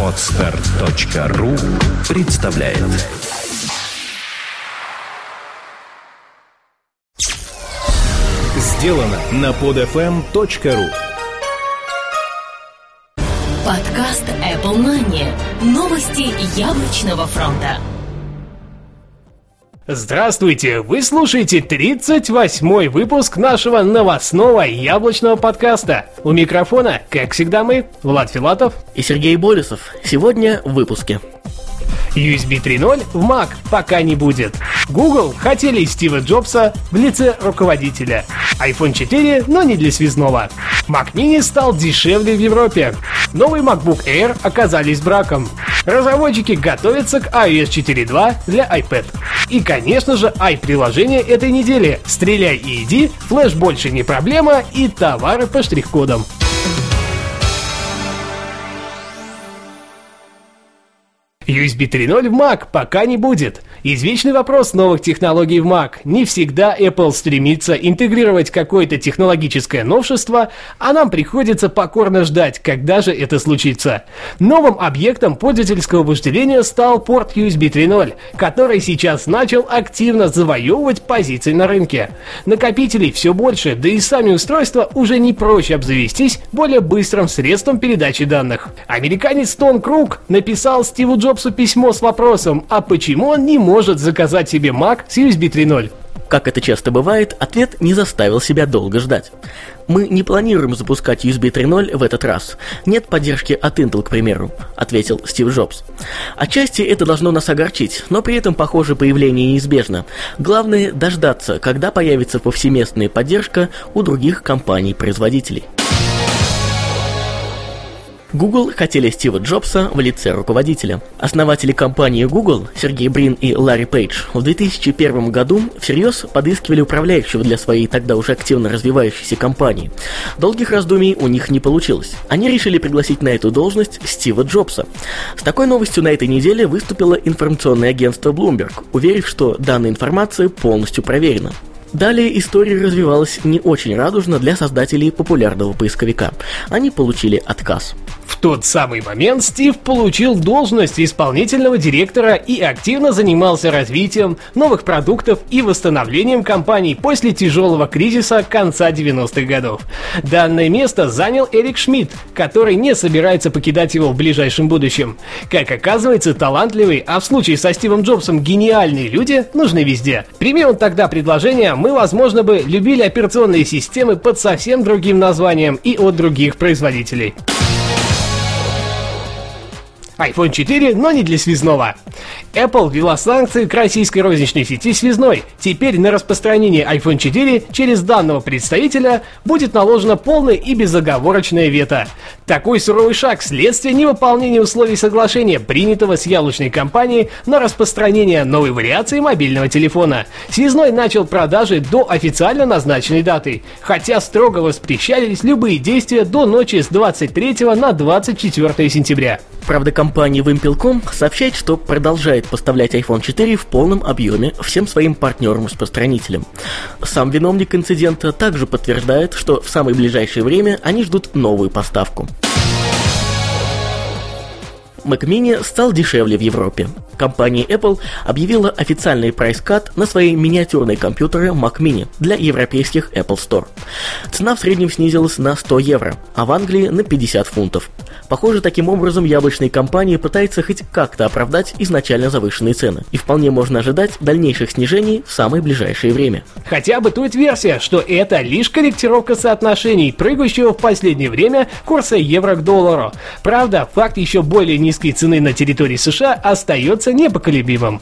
Отстар.ру представляет Сделано на podfm.ru Подкаст Apple Money. Новости яблочного фронта. Здравствуйте! Вы слушаете 38-й выпуск нашего новостного яблочного подкаста. У микрофона, как всегда, мы, Влад Филатов и Сергей Болесов. Сегодня в выпуске. USB 3.0 в Mac пока не будет. Google хотели Стива Джобса в лице руководителя. iPhone 4, но не для связного. Mac Mini стал дешевле в Европе. Новый MacBook Air оказались браком. Разработчики готовятся к iOS 4.2 для iPad. И, конечно же, i-приложение этой недели. Стреляй и иди, флеш больше не проблема и товары по штрих-кодам. USB 3.0 в Mac пока не будет. Извечный вопрос новых технологий в Mac. Не всегда Apple стремится интегрировать какое-то технологическое новшество, а нам приходится покорно ждать, когда же это случится. Новым объектом пользовательского вожделения стал порт USB 3.0, который сейчас начал активно завоевывать позиции на рынке. Накопителей все больше, да и сами устройства уже не проще обзавестись более быстрым средством передачи данных. Американец Тон Круг написал Стиву Джобсу Джобсу письмо с вопросом, а почему он не может заказать себе Mac с USB 3.0? Как это часто бывает, ответ не заставил себя долго ждать. Мы не планируем запускать USB 3.0 в этот раз. Нет поддержки от Intel, к примеру, ответил Стив Джобс. Отчасти это должно нас огорчить, но при этом, похоже, появление неизбежно. Главное дождаться, когда появится повсеместная поддержка у других компаний-производителей. Google хотели Стива Джобса в лице руководителя. Основатели компании Google, Сергей Брин и Ларри Пейдж, в 2001 году всерьез подыскивали управляющего для своей тогда уже активно развивающейся компании. Долгих раздумий у них не получилось. Они решили пригласить на эту должность Стива Джобса. С такой новостью на этой неделе выступило информационное агентство Bloomberg, уверив, что данная информация полностью проверена. Далее история развивалась не очень радужно для создателей популярного поисковика. Они получили отказ. Тот самый момент Стив получил должность исполнительного директора и активно занимался развитием новых продуктов и восстановлением компаний после тяжелого кризиса конца 90-х годов. Данное место занял Эрик Шмидт, который не собирается покидать его в ближайшем будущем. Как оказывается, талантливые, а в случае со Стивом Джобсом гениальные люди нужны везде. Прими он тогда предложение, мы, возможно, бы любили операционные системы под совсем другим названием и от других производителей iPhone 4, но не для связного. Apple ввела санкции к российской розничной сети связной. Теперь на распространение iPhone 4 через данного представителя будет наложено полное и безоговорочное вето. Такой суровый шаг – следствие невыполнения условий соглашения, принятого с яблочной компанией на распространение новой вариации мобильного телефона. Связной начал продажи до официально назначенной даты, хотя строго воспрещались любые действия до ночи с 23 на 24 сентября. Правда, компания Wimpel.com сообщает, что продолжает поставлять iPhone 4 в полном объеме всем своим партнерам-распространителям. Сам виновник инцидента также подтверждает, что в самое ближайшее время они ждут новую поставку. Mac Mini стал дешевле в Европе. Компания Apple объявила официальный прайс-кат на свои миниатюрные компьютеры Mac Mini для европейских Apple Store. Цена в среднем снизилась на 100 евро, а в Англии на 50 фунтов. Похоже, таким образом яблочная компания пытается хоть как-то оправдать изначально завышенные цены, и вполне можно ожидать дальнейших снижений в самое ближайшее время. Хотя бытует версия, что это лишь корректировка соотношений прыгающего в последнее время курса евро к доллару. Правда, факт еще более низкой цены на территории США остается непоколебимым.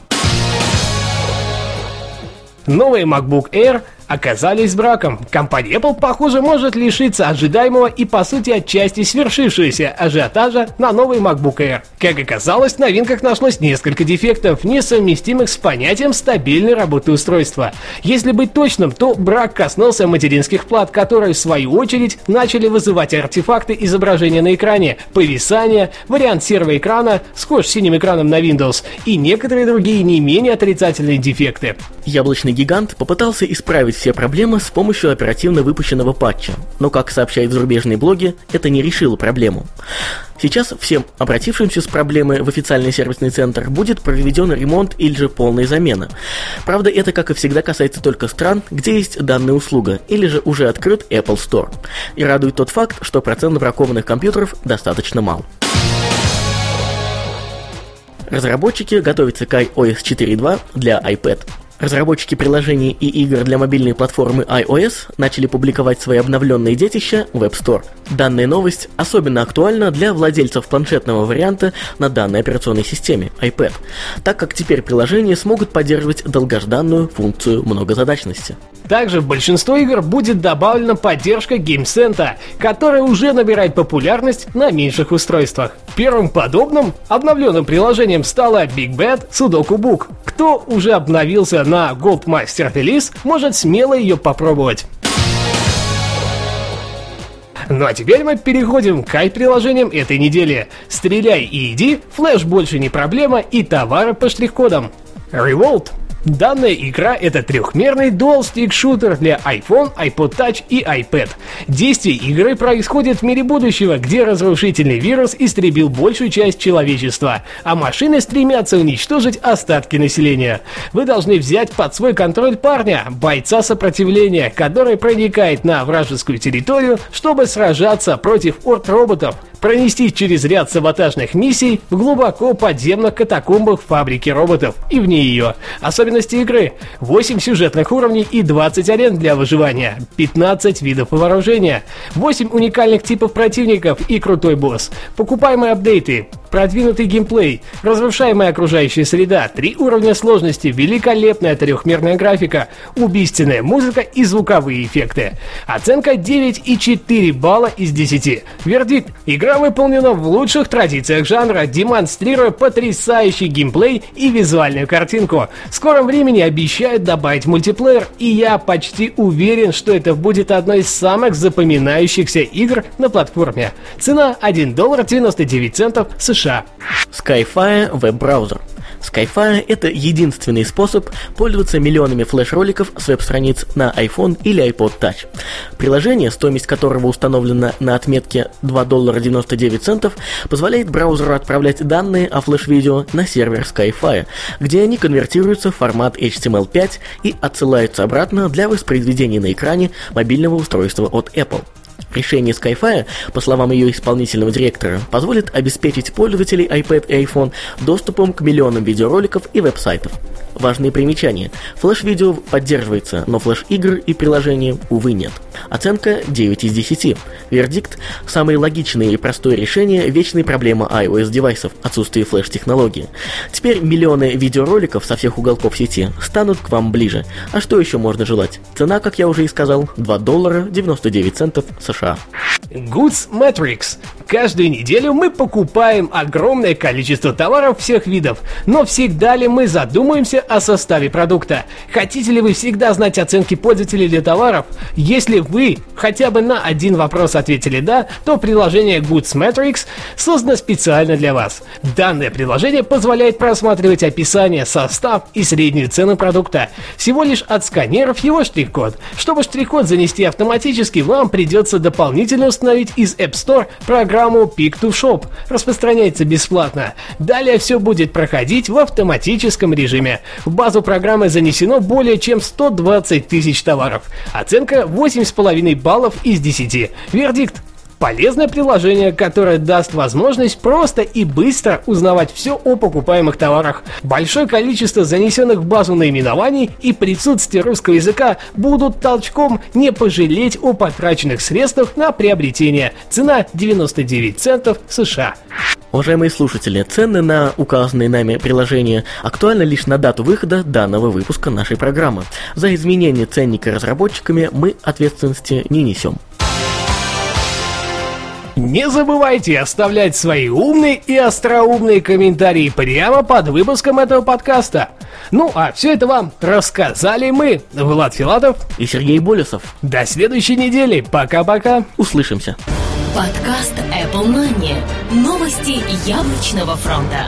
Новый MacBook Air оказались браком. Компания Apple, похоже, может лишиться ожидаемого и, по сути, отчасти свершившегося ажиотажа на новый MacBook Air. Как оказалось, в новинках нашлось несколько дефектов, несовместимых с понятием стабильной работы устройства. Если быть точным, то брак коснулся материнских плат, которые, в свою очередь, начали вызывать артефакты изображения на экране, повисание, вариант серого экрана, схож с синим экраном на Windows, и некоторые другие не менее отрицательные дефекты. Яблочный гигант попытался исправить исправить все проблемы с помощью оперативно выпущенного патча, но, как сообщают зарубежные блоги, это не решило проблему. Сейчас всем обратившимся с проблемой в официальный сервисный центр будет проведен ремонт или же полная замена. Правда, это, как и всегда, касается только стран, где есть данная услуга, или же уже открыт Apple Store. И радует тот факт, что процент бракованных компьютеров достаточно мал. Разработчики готовятся к iOS 4.2 для iPad. Разработчики приложений и игр для мобильной платформы iOS начали публиковать свои обновленные детища в App Store. Данная новость особенно актуальна для владельцев планшетного варианта на данной операционной системе iPad, так как теперь приложения смогут поддерживать долгожданную функцию многозадачности. Также в большинство игр будет добавлена поддержка GameSense, которая уже набирает популярность на меньших устройствах. Первым подобным обновленным приложением стало Big Bad Sudoku Book. Кто уже обновился на Goldmaster Release, может смело ее попробовать. Ну а теперь мы переходим к приложениям этой недели. Стреляй и иди, флеш больше не проблема и товары по штрих-кодам. Revolt Данная игра это трехмерный dual-stick шутер для iPhone, iPod Touch и iPad. Действие игры происходит в мире будущего, где разрушительный вирус истребил большую часть человечества, а машины стремятся уничтожить остатки населения. Вы должны взять под свой контроль парня, бойца сопротивления, который проникает на вражескую территорию, чтобы сражаться против орд-роботов, пронести через ряд саботажных миссий в глубоко подземных катакомбах фабрики роботов и вне ее. Особенности игры. 8 сюжетных уровней и 20 арен для выживания, 15 видов вооружения, 8 уникальных типов противников и крутой босс, покупаемые апдейты, продвинутый геймплей, разрушаемая окружающая среда, три уровня сложности, великолепная трехмерная графика, убийственная музыка и звуковые эффекты. Оценка 9,4 балла из 10. Вердикт. Игра выполнена в лучших традициях жанра, демонстрируя потрясающий геймплей и визуальную картинку. В скором времени обещают добавить мультиплеер, и я почти уверен, что это будет одной из самых запоминающихся игр на платформе. Цена 1 доллар 99 центов. США. Skyfire веб-браузер. Skyfire — это единственный способ пользоваться миллионами флеш-роликов с веб-страниц на iPhone или iPod Touch. Приложение, стоимость которого установлена на отметке 2 доллара 99 центов, позволяет браузеру отправлять данные о флеш-видео на сервер Skyfire, где они конвертируются в формат HTML5 и отсылаются обратно для воспроизведения на экране мобильного устройства от Apple. Решение Skyfire, по словам ее исполнительного директора, позволит обеспечить пользователей iPad и iPhone доступом к миллионам видеороликов и веб-сайтов. Важные примечания. Флэш-видео поддерживается, но флэш-игр и приложения, увы, нет. Оценка 9 из 10. Вердикт – самое логичное и простое решение вечной проблемы iOS-девайсов – отсутствие флеш-технологии. Теперь миллионы видеороликов со всех уголков сети станут к вам ближе. А что еще можно желать? Цена, как я уже и сказал, 2 доллара 99 центов США. Goods Matrix. Каждую неделю мы покупаем огромное количество товаров всех видов, но всегда ли мы задумаемся о составе продукта? Хотите ли вы всегда знать оценки пользователей для товаров? Если вы хотя бы на один вопрос ответили «да», то приложение Goods Matrix создано специально для вас. Данное приложение позволяет просматривать описание, состав и среднюю цену продукта, всего лишь отсканировав его штрих-код. Чтобы штрих-код занести автоматически, вам придется дополнительно установить из App Store программу Pick to Shop. Распространяется бесплатно. Далее все будет проходить в автоматическом режиме. В базу программы занесено более чем 120 тысяч товаров. Оценка 8,5 баллов из 10. Вердикт Полезное приложение, которое даст возможность просто и быстро узнавать все о покупаемых товарах. Большое количество занесенных в базу наименований и присутствие русского языка будут толчком не пожалеть о потраченных средствах на приобретение. Цена 99 центов США. Уважаемые слушатели, цены на указанные нами приложения актуальны лишь на дату выхода данного выпуска нашей программы. За изменение ценника разработчиками мы ответственности не несем. Не забывайте оставлять свои умные и остроумные комментарии прямо под выпуском этого подкаста. Ну а все это вам рассказали мы, Влад Филатов и Сергей Болесов. До следующей недели. Пока-пока. Услышимся. Подкаст Apple Money. Новости яблочного фронта.